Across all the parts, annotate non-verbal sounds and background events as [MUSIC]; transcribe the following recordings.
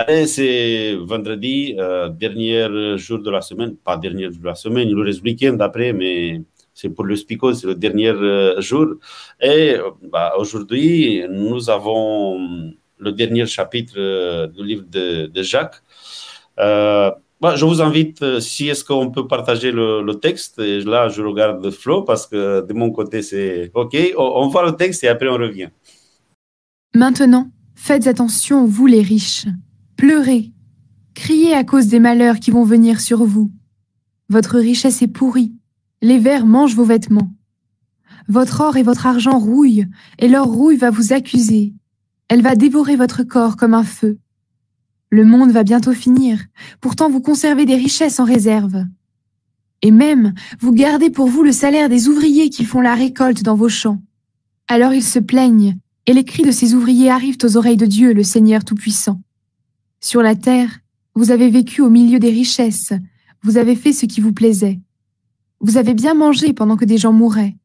Allez, c'est vendredi, euh, dernier jour de la semaine, pas dernier jour de la semaine, le reste week-end après, mais c'est pour le Spico, c'est le dernier euh, jour. Et bah, aujourd'hui, nous avons le dernier chapitre euh, du livre de, Jacques. Bah, je vous invite, si est-ce qu'on peut partager le, texte, et là je regarde Flo parce que de mon côté c'est OK, on voit le texte et après on revient. Maintenant, faites attention, vous les riches. Pleurez, criez à cause des malheurs qui vont venir sur vous. Votre richesse est pourrie, les vers mangent vos vêtements. Votre or et votre argent rouillent, et leur rouille va vous accuser. Elle va dévorer votre corps comme un feu. Le monde va bientôt finir, pourtant vous conservez des richesses en réserve. Et même, vous gardez pour vous le salaire des ouvriers qui font la récolte dans vos champs. Alors ils se plaignent, et les cris de ces ouvriers arrivent aux oreilles de Dieu, le Seigneur Tout-Puissant. Sur la terre, vous avez vécu au milieu des richesses, vous avez fait ce qui vous plaisait. Vous avez bien mangé pendant que des gens mouraient.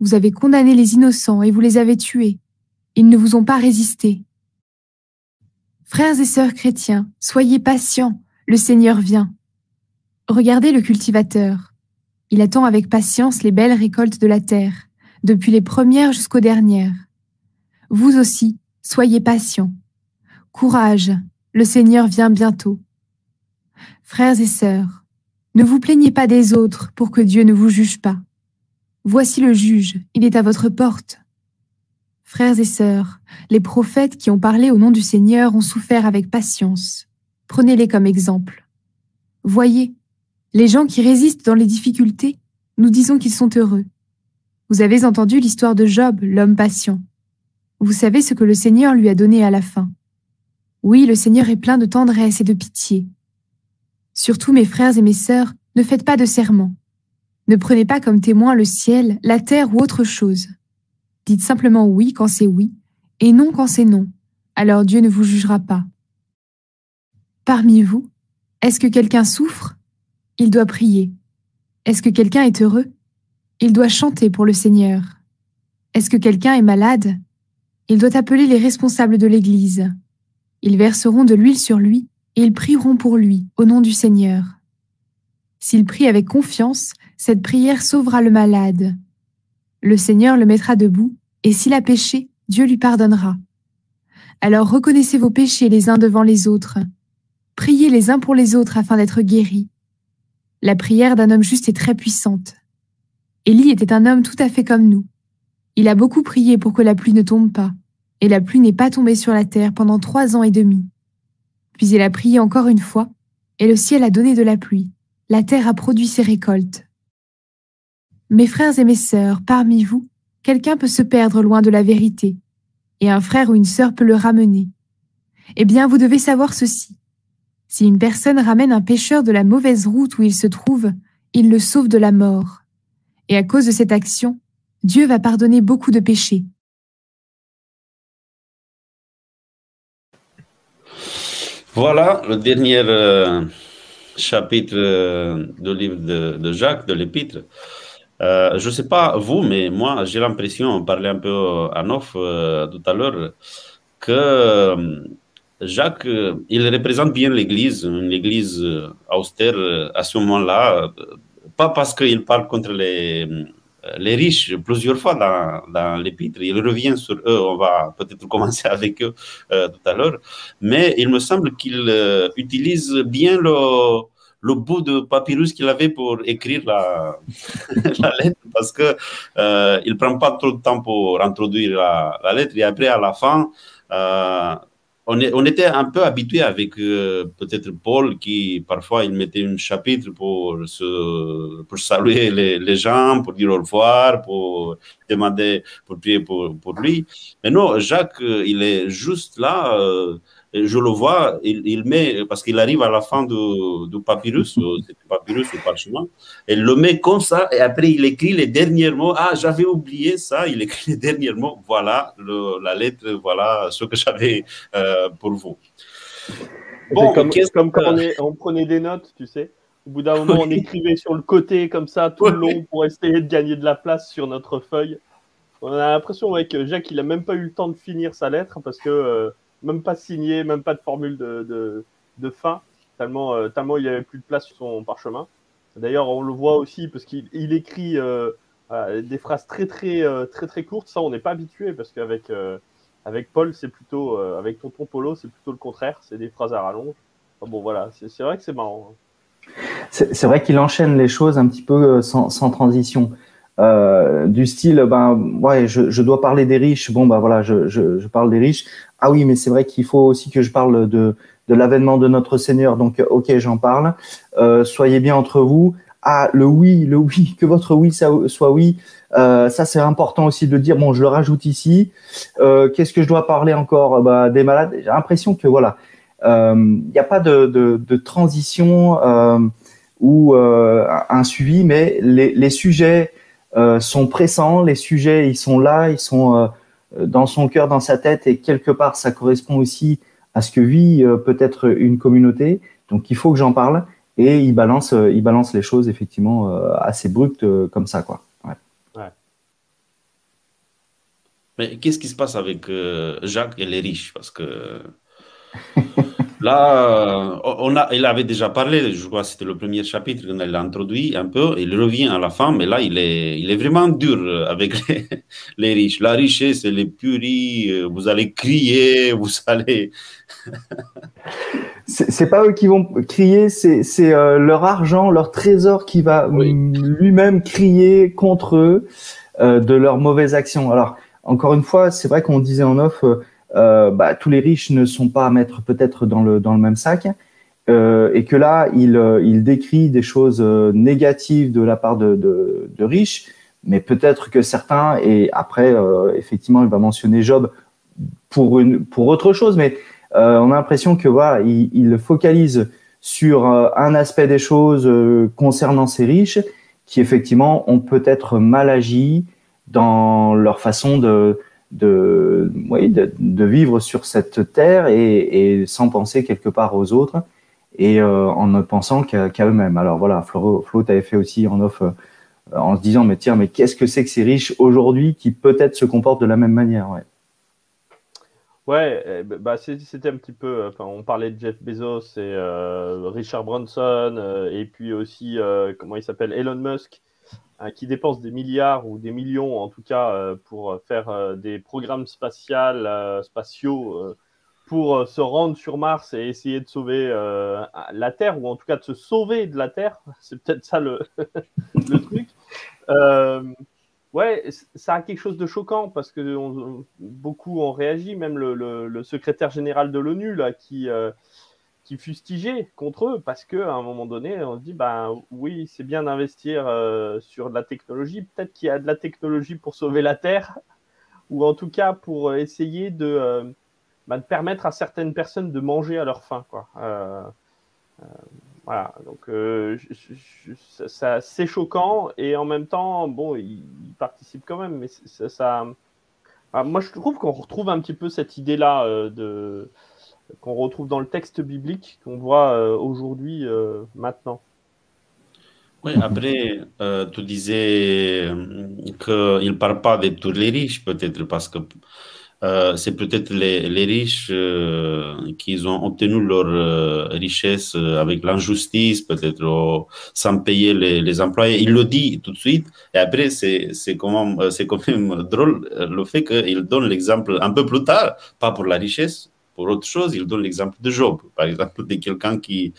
Vous avez condamné les innocents et vous les avez tués. Ils ne vous ont pas résisté. Frères et sœurs chrétiens, soyez patients, le Seigneur vient. Regardez le cultivateur. Il attend avec patience les belles récoltes de la terre, depuis les premières jusqu'aux dernières. Vous aussi, soyez patients. Courage, le Seigneur vient bientôt. Frères et sœurs, ne vous plaignez pas des autres pour que Dieu ne vous juge pas. Voici le juge, il est à votre porte. Frères et sœurs, les prophètes qui ont parlé au nom du Seigneur ont souffert avec patience. Prenez-les comme exemple. Voyez, les gens qui résistent dans les difficultés, nous disons qu'ils sont heureux. Vous avez entendu l'histoire de Job, l'homme patient. Vous savez ce que le Seigneur lui a donné à la fin. Oui, le Seigneur est plein de tendresse et de pitié. Surtout, mes frères et mes sœurs, ne faites pas de serment. Ne prenez pas comme témoin le ciel, la terre ou autre chose. Dites simplement oui quand c'est oui, et non quand c'est non. Alors Dieu ne vous jugera pas. Parmi vous, est-ce que quelqu'un souffre? Il doit prier. Est-ce que quelqu'un est heureux? Il doit chanter pour le Seigneur. Est-ce que quelqu'un est malade? Il doit appeler les responsables de l'Église. Ils verseront de l'huile sur lui et ils prieront pour lui, au nom du Seigneur. S'il prie avec confiance, cette prière sauvera le malade. Le Seigneur le mettra debout, et s'il a péché, Dieu lui pardonnera. Alors reconnaissez vos péchés les uns devant les autres. Priez les uns pour les autres afin d'être guéris. La prière d'un homme juste est très puissante. Élie était un homme tout à fait comme nous. Il a beaucoup prié pour que la pluie ne tombe pas, et la pluie n'est pas tombée sur la terre pendant trois ans et demi. Puis il a prié encore une fois, et le ciel a donné de la pluie. La terre a produit ses récoltes. Mes frères et mes sœurs, parmi vous, quelqu'un peut se perdre loin de la vérité, et un frère ou une sœur peut le ramener. Eh bien, vous devez savoir ceci. Si une personne ramène un pécheur de la mauvaise route où il se trouve, il le sauve de la mort. Et à cause de cette action, Dieu va pardonner beaucoup de péchés. Voilà le dernier euh, chapitre euh, du livre de, Jacques, de l'Épître. Euh, je ne sais pas vous, mais moi, j'ai l'impression, on parlait un peu en off tout à l'heure, que Jacques, il représente bien l'Église, une Église austère à ce moment-là, pas parce qu'il parle contre les les riches plusieurs fois dans, l'épître. Il revient sur eux, on va peut-être [LAUGHS] commencer avec eux euh, tout à l'heure, mais il me semble qu'il euh, utilise bien le, bout de papyrus qu'il avait pour écrire [LAUGHS] la, lettre parce que euh, il prend pas trop de temps pour introduire la, la lettre et après à la fin euh, on, est, on, était un peu habitué avec euh, peut-être Paul qui parfois il mettait un chapitre pour, se, pour saluer les, les, gens, pour dire au revoir, pour demander, pour prier pour, pour lui. Mais non, Jacques, euh, il est juste là. Euh, je le vois, il, met, parce qu'il arrive à la fin du, du papyrus, [LAUGHS] papyrus ou parchemin, il le met comme ça, et après il écrit les derniers mots. Ah, j'avais oublié ça, il écrit les derniers mots. Voilà la lettre, voilà ce que j'avais euh, pour vous. Bon, comme, comme quand on, prenait des notes, tu sais. Au bout d'un moment, on écrivait sur le côté comme ça tout le long pour essayer de gagner de la place sur notre feuille. On a l'impression que Jacques, il a même pas eu le temps de finir sa lettre parce que euh, même pas signé, même pas de formule de, de, fin, tellement, euh, tellement il n'y avait plus de place sur son parchemin. D'ailleurs, on le voit aussi parce qu'il écrit euh, des phrases très très très très courtes. Ça, on n'est pas habitué parce qu'avec avec Paul, c'est plutôt avec Tonton Polo, c'est plutôt le contraire. C'est des phrases à rallonge. bon, voilà, c'est vrai que c'est marrant. Hein. C'est vrai qu'il enchaîne les choses un petit peu sans transition. Euh, du style, ben ouais, je, je, dois parler des riches. Bon, ben voilà, je, je, je parle des riches. Ah oui, mais c'est vrai qu'il faut aussi que je parle de, de l'avènement de notre Seigneur. Donc, ok, j'en parle. Euh, soyez bien entre vous. Ah, le oui, le oui, [LAUGHS] que votre oui soit oui. Euh, ça, c'est important aussi de dire. Bon, je le rajoute ici. Euh, Qu'est-ce que je dois parler encore? Bah, Des malades. J'ai l'impression que voilà, il euh, n'y a pas de, de, de transition euh, ou un suivi, mais les, les sujets euh, sont pressants, les sujets, ils sont là, ils sont euh, dans son cœur, dans sa tête, et quelque part, ça correspond aussi à ce que vit euh, peut-être une communauté. Donc, il faut que j'en parle. Et il balance, il balance les choses effectivement assez brutes comme ça, quoi. Ouais. Mais qu'est-ce qui se passe avec Jacques et les riches? Parce que [LAUGHS] Là, euh, on a, il avait déjà parlé, je crois que c'était le premier chapitre qu'on a introduit un peu, il revient à la fin, mais là, il est, il est vraiment dur avec [LAUGHS] les, riches. La richesse, elle est purie, euh, vous allez crier, [LAUGHS] vous allez... [LAUGHS] c'est pas eux qui vont crier, c'est euh, leur argent, leur trésor qui va lui-même crier contre eux de leurs mauvaises actions. Alors, encore une fois, c'est vrai qu'on disait en off euh, bah, tous les riches ne sont pas à mettre peut-être dans le, même sac. Euh, et que là, il, euh, décrit des choses négatives de la part de, riches, mais peut-être que certains, et après, effectivement, il va mentionner Job pour, autre chose, mais on a l'impression que voilà, il, il, focalise sur un aspect des choses concernant ces riches qui effectivement ont peut-être mal agi dans leur façon de, de, de, vivre sur cette terre et, sans penser quelque part aux autres et euh, en ne pensant qu'à eux-mêmes. Alors voilà, Flo, Flo t'avais fait aussi en off euh, en se disant mais tiens mais qu'est-ce que c'est que ces riches aujourd'hui qui peut-être se comportent de la même manière ouais. Ouais, eh, bah c'était un petit peu. Enfin, on parlait de Jeff Bezos et euh, Richard Branson et puis aussi comment il s'appelle Elon Musk qui dépensent des milliards ou des millions, en tout cas, euh, pour faire euh, des programmes euh, spatiaux pour se rendre sur Mars et essayer de sauver la Terre, ou en tout cas de se sauver de la Terre. [LAUGHS] C'est peut-être ça le, [LAUGHS] truc. ouais, ça a quelque chose de choquant parce que beaucoup ont réagi, même le secrétaire général de l'ONU, là, qui qui fustigeait contre eux parce que à un moment donné, on se dit ben oui, c'est bien d'investir euh, sur de la technologie. Peut-être qu'il y a de la technologie pour sauver la Terre, ou en tout cas pour essayer de, euh, ben, de permettre à certaines personnes de manger à leur faim, quoi. Euh, voilà, donc c'est choquant et en même temps, bon, ils, participent quand même, mais ça... moi je trouve qu'on retrouve un petit peu cette idée-là de qu'on retrouve dans le texte biblique, qu'on voit euh, aujourd'hui, euh, maintenant. Oui, après, euh, tu disais qu'il ne parle pas de tous les riches, peut-être, parce que c'est peut-être les, riches qui ont obtenu leur richesse avec l'injustice, peut-être sans payer les, employés. Il le dit tout de suite. Et après, c'est quand, quand même drôle le fait qu'il donne l'exemple un peu plus tard, pas pour la richesse, pour autre chose, il donne l'exemple de Job, par exemple, de quelqu'un qui,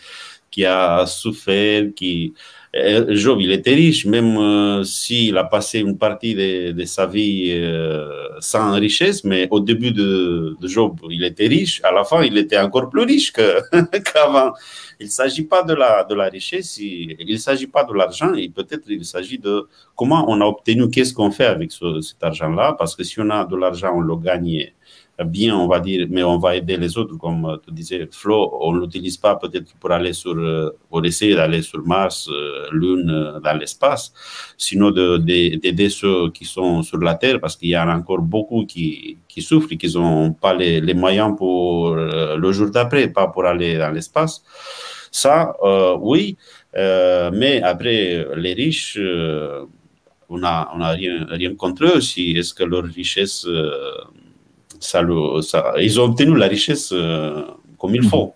qui a souffert, qui... Euh, Job, il était riche, même euh, s'il a passé une partie de, de sa vie euh, sans richesse, mais au début de, de, Job, il était riche, à la fin, il était encore plus riche [LAUGHS] qu'avant. il ne s'agit pas de la, de la richesse, il ne s'agit pas de l'argent, et peut-être il s'agit de comment on a obtenu, qu'est-ce qu'on fait avec ce, cet argent-là, parce que si on a de l'argent, on le gagne bien, on va dire, mais on va aider les autres, comme tu disais, Flo, on ne l'utilise pas peut-être pour aller sur, euh, pour essayer d'aller sur Mars, euh, Lune, euh, dans l'espace, sinon d'aider ceux qui sont sur la Terre, parce qu'il y en a encore beaucoup qui, qui souffrent et qui n'ont pas les, les, moyens pour le jour d'après, pas pour aller dans l'espace. Ça, oui, mais après, les riches, on n'a on a rien, rien contre eux si est-ce que leur richesse ça, ça, ils ont obtenu la richesse comme il faut.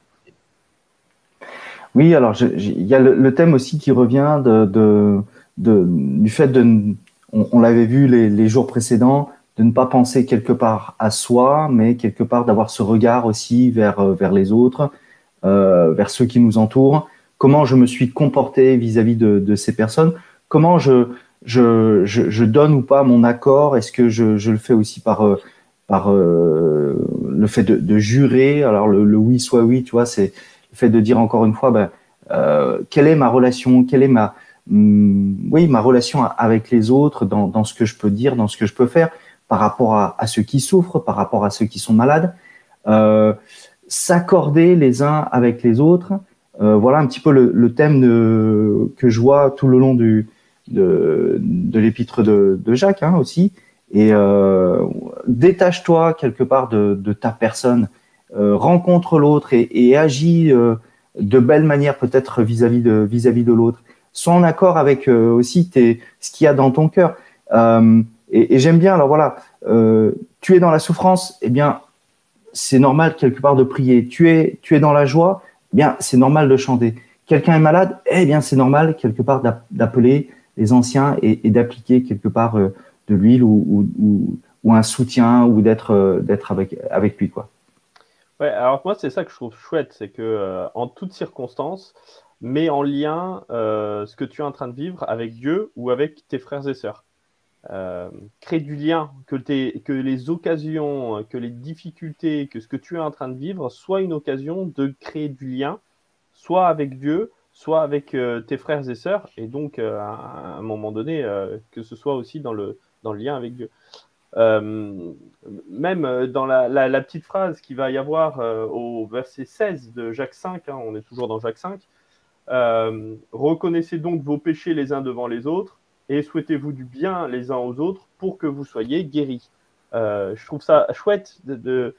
Oui, alors il y a le, thème aussi qui revient de, de, de du fait de, on, l'avait vu les, les, jours précédents, de ne pas penser quelque part à soi, mais quelque part d'avoir ce regard aussi vers, vers les autres, euh, vers ceux qui nous entourent. Comment je me suis comporté vis-à-vis de, de, ces personnes? Comment je, je, je, je, donne ou pas mon accord? Est-ce que je, je, le fais aussi par, par euh, le fait de, jurer Alors le, oui soit oui, tu vois, c'est le fait de dire encore une fois, ben, euh, quelle est ma relation, quelle est ma, hum, oui, ma relation avec les autres dans, dans, ce que je peux dire, dans ce que je peux faire, par rapport à, à ceux qui souffrent, par rapport à ceux qui sont malades, euh, s'accorder les uns avec les autres. Voilà un petit peu le, thème que je vois tout le long du, de, de l'épître de, de, Jacques hein, aussi. Et euh, détache-toi quelque part de, ta personne euh, rencontre l'autre et, agit euh, de belle manière peut-être vis-à-vis de vis-à-vis de l'autre. Sois en accord avec aussi ce qu'il y a dans ton cœur. et, j'aime bien. Alors voilà, tu es dans la souffrance, eh bien c'est normal quelque part de prier. Tu es tu es dans la joie, eh bien c'est normal de chanter. Quelqu'un est malade, eh bien c'est normal quelque part d'appeler les anciens et d'appliquer quelque part de l'huile ou, un soutien ou d'être d'être avec avec lui quoi. Ouais, alors moi, c'est ça que je trouve chouette, c'est que euh, en toutes circonstances, mets en lien euh, ce que tu es en train de vivre avec Dieu ou avec tes frères et sœurs. Euh, crée du lien, que, que les occasions, que les difficultés, que ce que tu es en train de vivre soit une occasion de créer du lien, soit avec Dieu, soit avec tes frères et sœurs, et donc à, un moment donné, que ce soit aussi dans le, dans le lien avec Dieu. Euh, même dans la, petite phrase qu'il va y avoir euh, au verset 16 de Jacques 5, hein, on est toujours dans Jacques 5, euh, reconnaissez donc vos péchés les uns devant les autres et souhaitez-vous du bien les uns aux autres pour que vous soyez guéris. je trouve ça chouette de,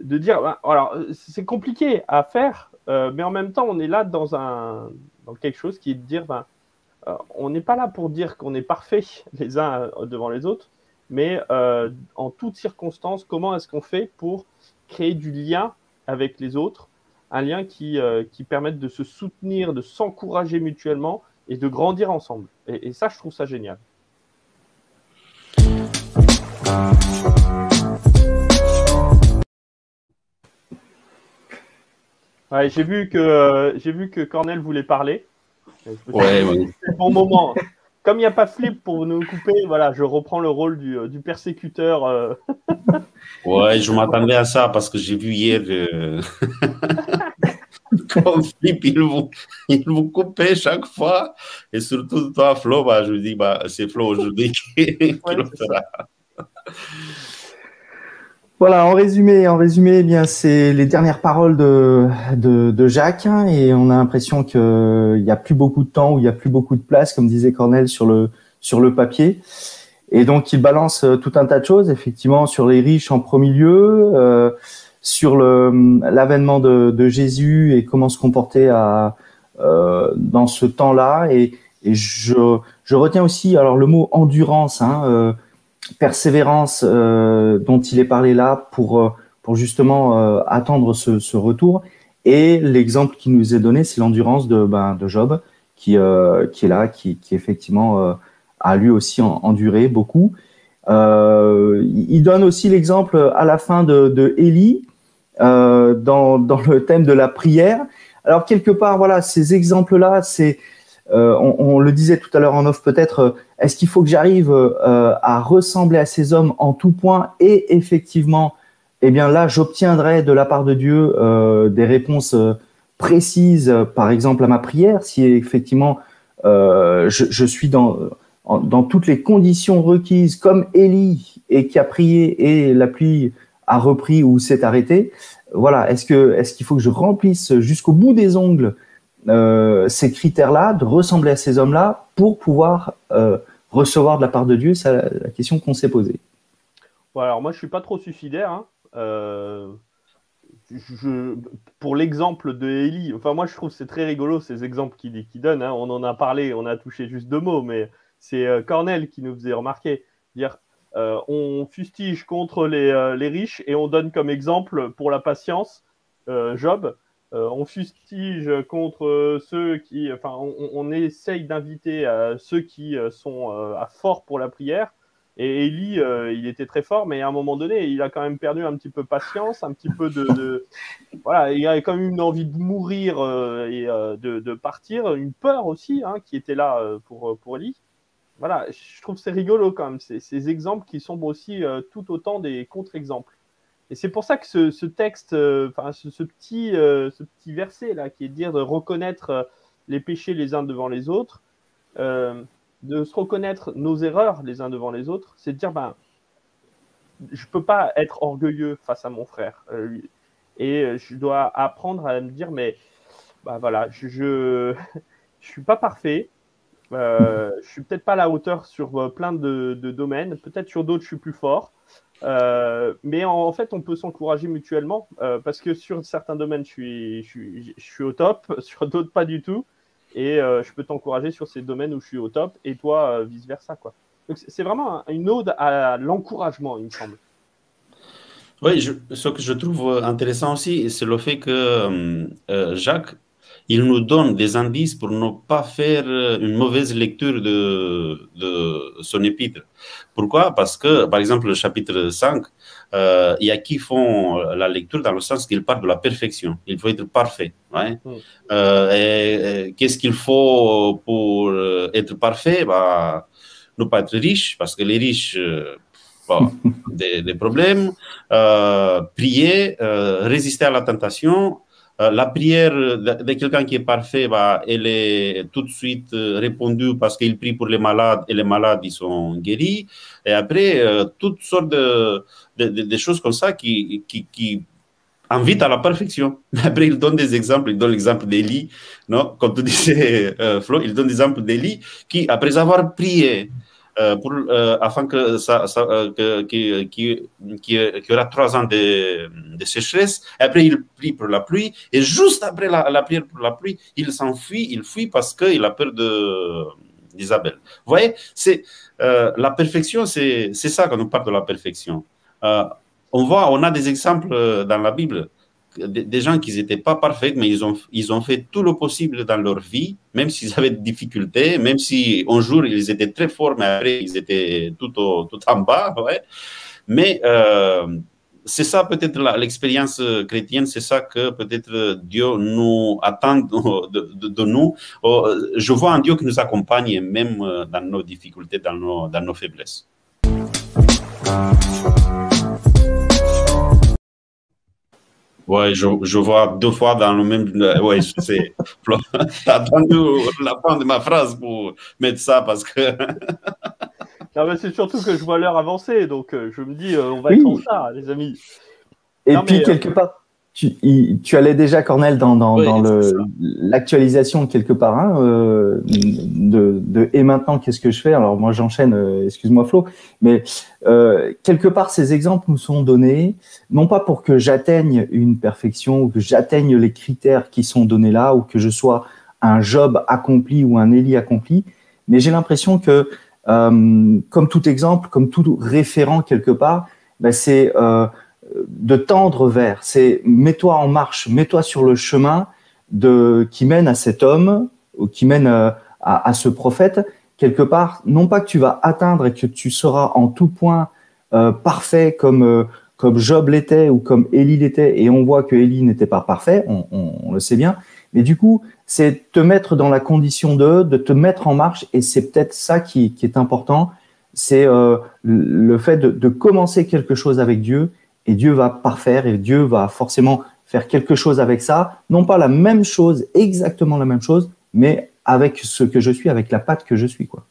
de, dire, ben, alors c'est compliqué à faire, mais en même temps on est là dans, un, dans quelque chose qui est de dire, ben, on n'est pas là pour dire qu'on est parfait les uns devant les autres, mais euh, en toutes circonstances, comment est-ce qu'on fait pour créer du lien avec les autres, un lien qui, euh, permette de se soutenir, de s'encourager mutuellement et de grandir ensemble. Et, ça, je trouve ça génial. Euh, j'ai vu que Cornel voulait parler. Ouais, ouais. C'est bon moment comme il n'y a pas Flip pour nous couper, voilà, je reprends le rôle du, euh, du persécuteur. Euh. [LAUGHS] ouais, je m'attendais à ça parce que j'ai vu hier euh... [LAUGHS] comme Flip, il vous, il vous coupait chaque fois. Et surtout toi, Flo, bah, je me dis, bah, c'est Flo aujourd'hui [LAUGHS] qui, qui ouais, le fera. Voilà, en résumé, en résumé, eh bien c'est les dernières paroles de, de, de Jacques hein, et on a l'impression qu'il n'y a plus beaucoup de temps ou il n'y a plus beaucoup de place, comme disait Cornel sur le sur le papier. Et donc il balance euh, tout un tas de choses, effectivement, sur les riches en premier lieu, euh, sur le l'avènement de, de, Jésus et comment se comporter à euh, dans ce temps-là. Et, et je, je retiens aussi alors le mot endurance. Hein, euh, persévérance euh, dont il est parlé là pour, euh, pour justement euh, attendre ce, ce, retour. Et l'exemple qui nous est donné, c'est l'endurance de, ben, de Job, qui, euh, qui est là, qui, qui effectivement euh, a lui aussi enduré beaucoup. Euh, il donne aussi l'exemple à la fin de, de Élie dans, dans le thème de la prière. Alors quelque part, voilà, ces exemples-là, c'est on, on, le disait tout à l'heure en off peut-être, est-ce qu'il faut que j'arrive euh, à ressembler à ces hommes en tout point? Et effectivement, eh bien là, j'obtiendrai de la part de Dieu euh, des réponses euh, précises, par exemple à ma prière, si effectivement je, je, suis dans, dans toutes les conditions requises, comme Élie, et qui a prié et la pluie a repris ou s'est arrêtée. Voilà, est-ce est-ce qu'il faut que je remplisse jusqu'au bout des ongles euh, ces critères-là, de ressembler à ces hommes-là pour pouvoir euh, recevoir de la part de Dieu C'est la, question qu'on s'est posée. Alors moi, je suis pas trop suicidaire. Hein. Euh, pour l'exemple de Ellie, enfin moi je trouve c'est très rigolo ces exemples qu'il qui donne. Hein. On en a parlé, on a touché juste deux mots, mais c'est euh, Cornel qui nous faisait remarquer. Dire on fustige contre les, riches et on donne comme exemple pour la patience Job. On fustige contre ceux qui, enfin, on, on essaye d'inviter ceux qui sont à fort pour la prière et Eli, euh, il était très fort, mais à un moment donné, il a quand même perdu un petit peu patience, un petit peu de, [LAUGHS] voilà, il a quand même une envie de mourir euh, et euh, de, partir, une peur aussi hein, qui était là pour pour. Voilà, je trouve c'est rigolo quand même ces, exemples qui sont aussi tout autant des contre-exemples. Et c'est pour ça que ce, texte, ce, petit ce petit verset là, qui est de dire de reconnaître les péchés les uns devant les autres de se reconnaître nos erreurs les uns devant les autres, c'est de dire ben, je peux pas être orgueilleux face à mon frère. Euh, et je dois apprendre à me dire mais bah voilà, je, [LAUGHS] je, suis pas parfait. Euh, je suis peut-être pas à la hauteur sur euh, plein de, domaines. Peut-être sur d'autres, je suis plus fort. Euh, mais en, fait, on peut s'encourager mutuellement parce que sur certains domaines, je suis, au top, [LAUGHS] sur d'autres, pas du tout et euh, je peux t'encourager sur ces domaines où je suis au top et toi euh, vice versa quoi. Donc c'est vraiment une ode à l'encouragement, il me semble. Oui, ce que je trouve intéressant aussi, c'est le fait que euh, Jacques il nous donne des indices pour ne pas faire euh, une mauvaise lecture de, de son épître. Pourquoi? Parce que, par exemple, le chapitre 5, euh, il y a qui font la lecture dans le sens qu'il parle de la perfection. Il faut être parfait. Ouais. Mm. Euh, qu'est-ce qu'il faut pour être parfait? Bah, Ne pas être riche, parce que les riches... Bon, [LAUGHS] des, des, problèmes, prier, résister à la tentation, euh, la prière de, quelqu'un qui est parfait, bah, elle est tout de suite euh, répondue parce qu'il prie pour les malades et les malades, ils sont guéris. Et après, euh, toutes sortes de, choses comme ça qui, invitent à la perfection. [LAUGHS] Après, il donne des exemples. Il donne l'exemple d'Élie, non? Comme tu disais, Flo, il donne l'exemple d'Élie qui, après avoir prié, euh, pour, euh, afin que ça, ça euh, qui, qui, qui, aura trois ans de, sécheresse. Après, il prie pour la pluie. Et juste après la, la prière pour la pluie, il s'enfuit, il fuit parce qu'il a peur de d'Isabelle. Vous voyez, c'est la perfection, c'est ça quand on parle de la perfection. on voit, on a des exemples dans la Bible des gens qui n'étaient pas parfaits, mais ils ont, ils ont fait tout le possible dans leur vie, même s'ils avaient des difficultés, même si un jour ils étaient très forts, mais après ils étaient tout, tout en bas. [LAUGHS] Ouais. Mais euh, c'est ça peut-être l'expérience chrétienne, c'est ça que peut-être Dieu nous attend [LAUGHS] de, de, nous. Oh, je vois un Dieu qui nous accompagne même dans nos difficultés, dans nos, dans nos faiblesses. Ouais, je, je, vois deux fois dans le même. Ouais, je sais. T'as attendu la fin de ma phrase pour mettre ça parce que. [LAUGHS] c'est surtout que je vois l'heure avancer, donc euh, je me dis, euh, on va être en ça, les amis. Et puis, euh, quelque part, tu, tu, allais déjà, Cornel, dans, dans, dans l'actualisation quelque part hein, euh, de, de, et maintenant qu'est-ce que je fais? Alors moi j'enchaîne, euh, excuse-moi Flo, mais euh, quelque part ces exemples nous sont donnés non pas pour que j'atteigne une perfection ou que j'atteigne les critères qui sont donnés là ou que je sois un Job accompli ou un Élie accompli, mais j'ai l'impression que euh, comme tout exemple, comme tout référent quelque part, ben c'est euh, de tendre vers, c'est mets-toi en marche, mets-toi sur le chemin de, qui mène à cet homme, ou qui mène euh, à, ce prophète, quelque part, non pas que tu vas atteindre et que tu seras en tout point euh, parfait comme, euh, comme Job l'était ou comme Élie l'était, et on voit que Élie n'était pas parfait, on, le sait bien, mais du coup, c'est te mettre dans la condition de, de te mettre en marche, et c'est peut-être ça qui, est important, c'est le fait de commencer quelque chose avec Dieu et Dieu va parfaire et Dieu va forcément faire quelque chose avec ça, non pas la même chose, exactement la même chose, mais avec ce que je suis, avec la patte que je suis, quoi.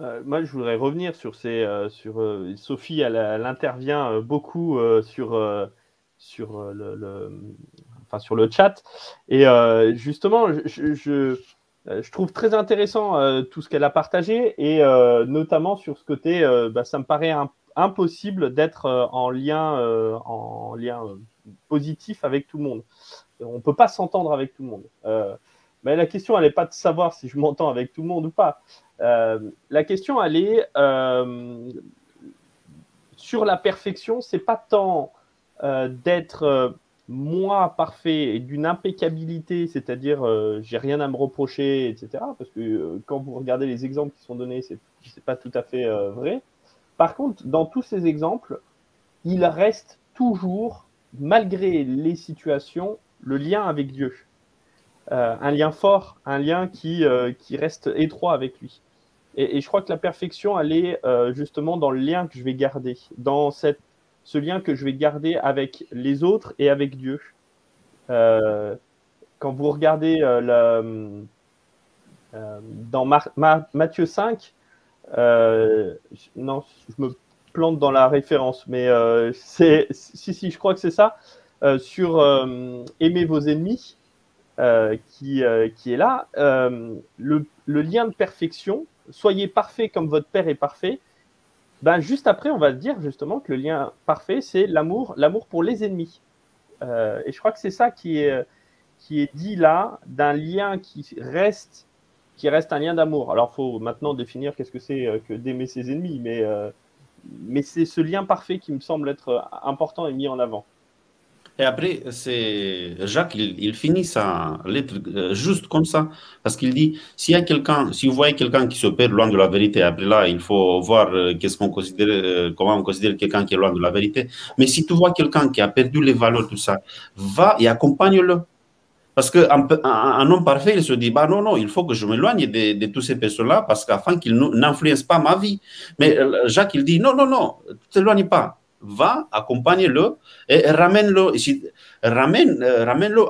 Euh, moi, je voudrais revenir sur ces, euh, sur euh, Sophie, elle, intervient beaucoup sur sur le, enfin sur le chat. Et justement, je, je, trouve très intéressant tout ce qu'elle a partagé. Et notamment sur ce côté, bah, ça me paraît un impossible d'être euh, en lien, euh, en lien euh, positif avec tout le monde. On ne peut pas s'entendre avec tout le monde. Mais la question, elle n'est pas de savoir si je m'entends avec tout le monde ou pas. la question, elle est sur la perfection, c'est pas tant d'être moi parfait et d'une impeccabilité, c'est-à-dire euh, j'ai rien à me reprocher, etc. Parce que quand vous regardez les exemples qui sont donnés, c'est n'est pas tout à fait vrai. Par contre, dans tous ces exemples, il reste toujours, malgré les situations, le lien avec Dieu. un lien fort, un lien qui, qui reste étroit avec lui. Et, je crois que la perfection, elle est justement dans le lien que je vais garder, dans ce lien que je vais garder avec les autres et avec Dieu. Euh, quand vous regardez euh, euh, dans Matthieu 5, non, je me plante dans la référence, mais c'est si, si, je crois que c'est ça, sur aimer vos ennemis, qui, qui est là, le, le, lien de perfection, soyez parfait comme votre Père est parfait, ben, juste après, on va dire justement que le lien parfait, c'est l'amour, l'amour pour les ennemis. Euh, et je crois que c'est ça qui est, qui est dit là, d'un lien qui reste, qui reste un lien d'amour. Alors, faut maintenant définir qu'est-ce que c'est euh, que d'aimer ses ennemis, mais, euh, mais c'est ce lien parfait qui me semble être important et mis en avant. Et après, c'est Jacques, il, finit sa lettre euh, juste comme ça, parce qu'il dit s'il y a quelqu'un, si vous voyez quelqu'un qui se perd loin de la vérité, après là, il faut voir euh, qu'est-ce qu'on considère, euh, comment on considère quelqu'un qui est loin de la vérité. Mais si tu vois quelqu'un qui a perdu les valeurs, tout ça, va et accompagne-le. Parce qu'un un, homme parfait, il se dit, bah non, non, il faut que je m'éloigne de, toutes ces personnes-là, parce qu'afin qu'ils n'influencent pas ma vie. Mais Jacques, il dit, non, non, non, ne t'éloigne pas va, accompagne-le et ramène-le ramène, euh, ramène-le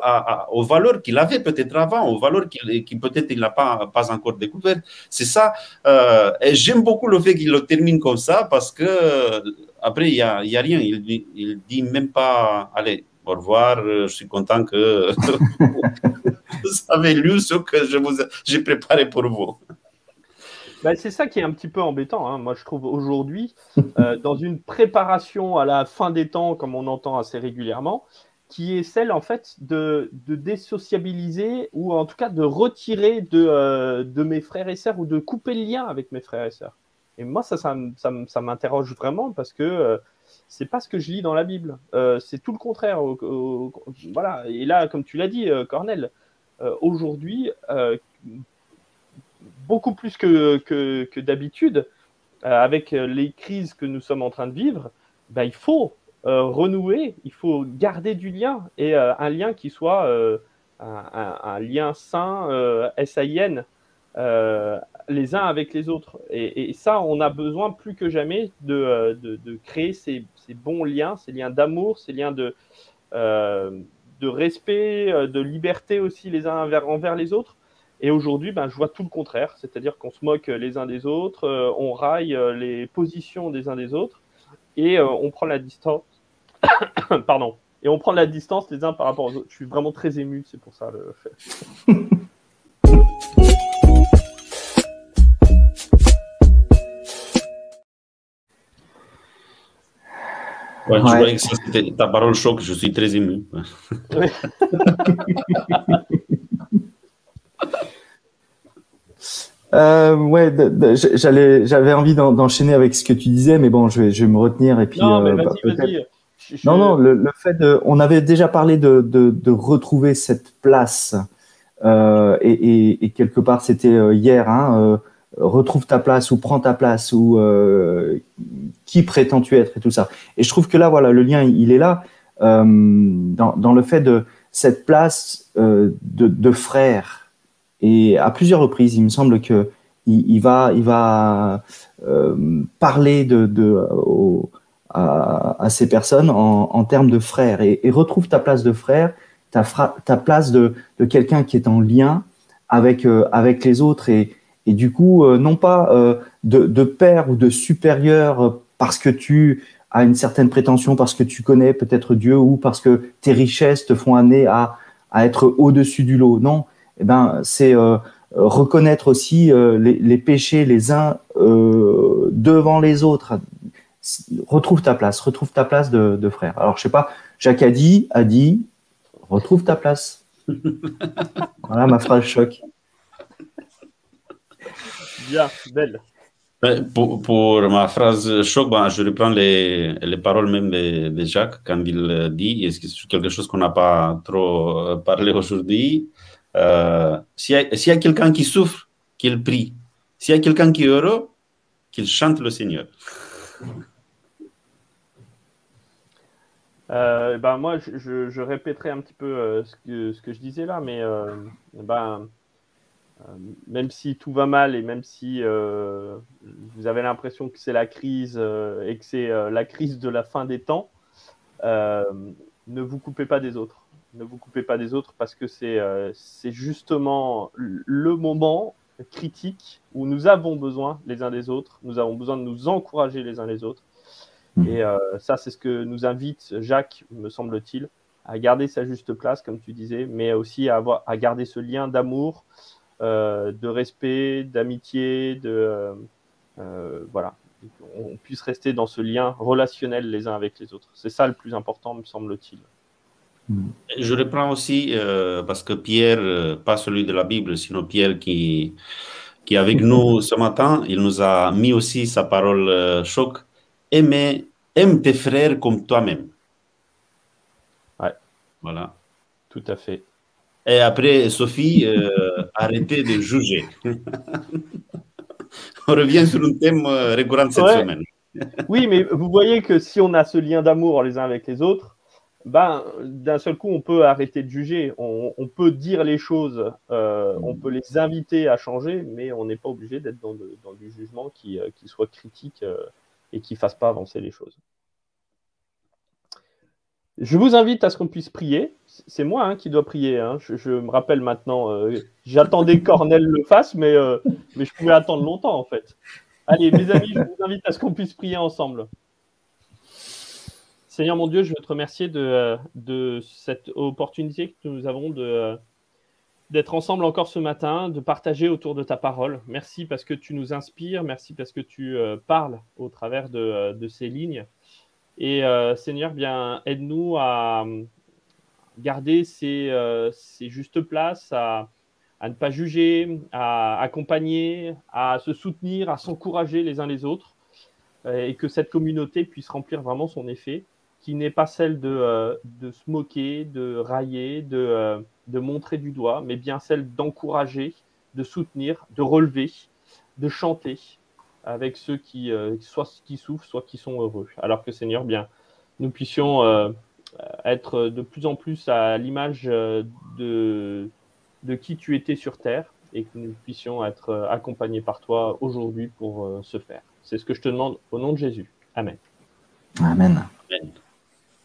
aux valeurs qu'il avait peut-être avant, aux valeurs qu'il, peut-être il n'a pas, pas encore découvertes. C'est ça. Euh, et j'aime beaucoup le fait qu'il le termine comme ça parce que euh, après, il n'y a, y a rien. Il, il dit même pas, allez, au revoir, je suis content que [LAUGHS] vous avez lu ce que je vous, j'ai préparé pour vous. Bah, c'est ça qui est un petit peu embêtant, hein. moi je trouve aujourd'hui, euh, [LAUGHS] dans une préparation à la fin des temps, comme on entend assez régulièrement, qui est celle en fait de, de désociabiliser ou en tout cas de retirer de, euh, de, mes frères et sœurs ou de couper le lien avec mes frères et sœurs. Et moi, ça, ça, ça, ça m'interroge vraiment parce que euh, c'est pas ce que je lis dans la Bible. c'est tout le contraire. voilà. Et là, comme tu l'as dit, Cornel, aujourd'hui, beaucoup plus que, que, d'habitude, euh, avec les crises que nous sommes en train de vivre, bah, il faut euh, renouer, il faut garder du lien et euh, un lien qui soit un, lien sain, S-A-I-N, les uns avec les autres. Et, ça, on a besoin plus que jamais de, de, créer ces, bons liens, ces liens d'amour, ces liens de, de respect, de liberté aussi les uns envers, les autres. Et aujourd'hui, ben, je vois tout le contraire, c'est-à-dire qu'on se moque les uns des autres, euh, on raille euh, les positions des uns des autres, et euh, on prend la distance. [COUGHS] Pardon. Et on prend la distance les uns par rapport aux autres. Je suis vraiment très ému, c'est pour ça le fait. [LAUGHS] Ouais, je voyais que c'était ta parole choc, je suis très ému. [LAUGHS] Euh, ouais, j'allais, j'avais envie d'enchaîner avec ce que tu disais, mais bon, je vais, je vais me retenir et puis. Non, mais euh, bah, vas-y, Non, non, le, le, fait de, on avait déjà parlé de, de, de retrouver cette place, euh, et, et, et, quelque part, c'était euh, hier, hein, euh, retrouve ta place ou prends ta place ou euh, qui prétends-tu être et tout ça. Et je trouve que là, voilà, le lien, il est là dans, dans le fait de cette place de, de frère et à plusieurs reprises, il me semble que il, va, il va euh, parler de, de à, ces personnes en, termes de frères et, et, retrouve ta place de frère, ta, ta place de, de quelqu'un qui est en lien avec, euh, avec les autres et du coup, euh, non pas euh, de, de, père ou de supérieur parce que tu as une certaine prétention, parce que tu connais peut-être Dieu ou parce que tes richesses te font amener à, à être au-dessus du lot. Non, eh ben, c'est euh, reconnaître aussi euh, les, péchés les uns euh, devant les autres. Retrouve ta place, retrouve ta place de, frère. Alors, je sais pas, Jacques a dit, a dit, retrouve ta place. [LAUGHS] voilà ma phrase choc. Bien, belle. Pour, pour, ma phrase choc, ben, je reprends les, les paroles même de, de, Jacques quand il dit, et c'est quelque chose qu'on n'a pas trop parlé aujourd'hui, euh, s'il y a, a quelqu'un qui souffre, qu'il prie. S'il y a quelqu'un qui est heureux, qu'il chante le Seigneur. Euh, ben moi, je, je, répéterai un petit peu euh, ce, que, ce, que, je disais là, mais euh, ben, même si tout va mal et même si vous avez l'impression que c'est la crise et que c'est la crise de la fin des temps, ne vous coupez pas des autres. Ne vous coupez pas des autres parce que c'est justement le moment critique où nous avons besoin les uns des autres, nous avons besoin de nous encourager les uns les autres. Mmh. Et ça, c'est ce que nous invite Jacques, me semble-t-il, à garder sa juste place, comme tu disais, mais aussi à, avoir, à garder ce lien d'amour, euh, de respect, d'amitié, de euh, euh, voilà, on puisse rester dans ce lien relationnel les uns avec les autres. C'est ça le plus important, me semble-t-il. Je reprends aussi, parce que Pierre, pas celui de la Bible, sinon Pierre qui, qui est avec nous [LAUGHS] ce matin, il nous a mis aussi sa parole choc. Aime, aime tes frères comme toi-même. Ouais. Voilà. Tout à fait. Et après, Sophie, euh, arrêtez de juger. [LAUGHS] on revient sur un thème euh, récurrent cette semaine. oui, mais vous voyez que si on a ce lien d'amour les uns avec les autres, ben, d'un seul coup, on peut arrêter de juger. On, peut dire les choses, euh, on peut les inviter à changer, mais on n'est pas obligé d'être dans, du jugement qui, qui soit critique et qui ne fasse pas avancer les choses. Je vous invite à ce qu'on puisse prier. C'est moi hein, qui dois prier. Hein. Je, me rappelle maintenant. Euh, j'attendais Cornel le fasse, mais, euh, mais je pouvais attendre longtemps en fait. Allez, mes amis, je vous invite à ce qu'on puisse prier ensemble. Seigneur mon Dieu, je veux te remercier de, de cette opportunité que nous avons d'être ensemble encore ce matin, de partager autour de ta parole. Merci parce que tu nous inspires, merci parce que tu euh, parles au travers de ces lignes. Et euh, Seigneur, bien, aide-nous à garder ces, euh, justes places, à, ne pas juger, à accompagner, à se soutenir, à s'encourager les uns les autres, euh, et que cette communauté puisse remplir vraiment son effet, qui n'est pas celle de, se moquer, de railler, de montrer du doigt, mais bien celle d'encourager, de soutenir, de relever, de chanter, avec ceux qui, euh, soit qui souffrent, soit qui sont heureux. Alors que Seigneur, bien, nous puissions euh, être de plus en plus à l'image euh, de, de qui tu étais sur terre et que nous puissions être accompagnés par toi aujourd'hui pour ce faire. C'est ce que je te demande au nom de Jésus. Amen. Amen. Amen.